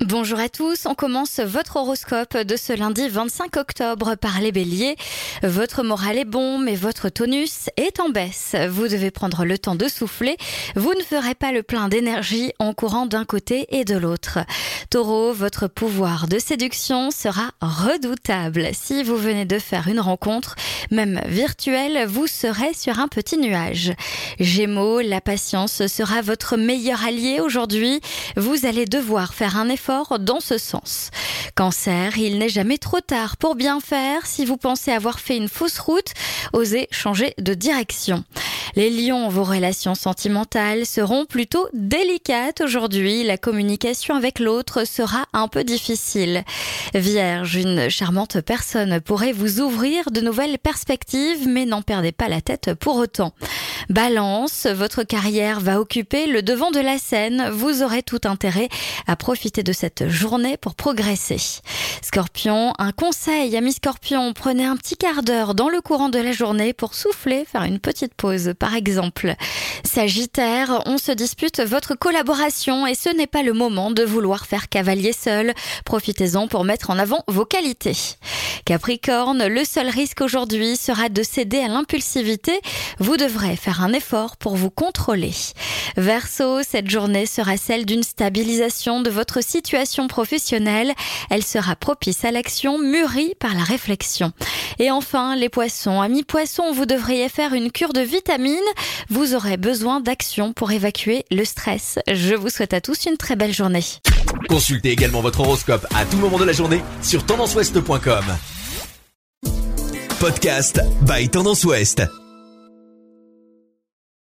Bonjour à tous, on commence votre horoscope de ce lundi 25 octobre par les béliers. Votre moral est bon, mais votre tonus est en baisse. Vous devez prendre le temps de souffler. Vous ne ferez pas le plein d'énergie en courant d'un côté et de l'autre. Taureau, votre pouvoir de séduction sera redoutable. Si vous venez de faire une rencontre, même virtuelle, vous serez sur un petit nuage. Gémeaux, la patience sera votre meilleur allié aujourd'hui. Vous allez devoir faire un effort dans ce sens. Cancer, il n'est jamais trop tard pour bien faire. Si vous pensez avoir fait une fausse route, osez changer de direction. Les lions, vos relations sentimentales seront plutôt délicates aujourd'hui. La communication avec l'autre sera un peu difficile. Vierge, une charmante personne pourrait vous ouvrir de nouvelles perspectives, mais n'en perdez pas la tête pour autant. Balance, votre carrière va occuper le devant de la scène. Vous aurez tout intérêt à profiter de cette journée pour progresser. Scorpion, un conseil, ami Scorpion, prenez un petit quart d'heure dans le courant de la journée pour souffler, faire une petite pause par exemple. Sagittaire, on se dispute votre collaboration et ce n'est pas le moment de vouloir faire cavalier seul. Profitez-en pour mettre en avant vos qualités. Capricorne, le seul risque aujourd'hui sera de céder à l'impulsivité. Vous devrez faire un effort pour vous contrôler. Verseau, cette journée sera celle d'une stabilisation de votre situation professionnelle. Elle sera propice à l'action, mûrie par la réflexion. Et enfin, les poissons. Amis poissons, vous devriez faire une cure de vitamines. Vous aurez besoin d'action pour évacuer le stress. Je vous souhaite à tous une très belle journée. Consultez également votre horoscope à tout moment de la journée sur tendanceouest.com. Podcast by Tendance Ouest.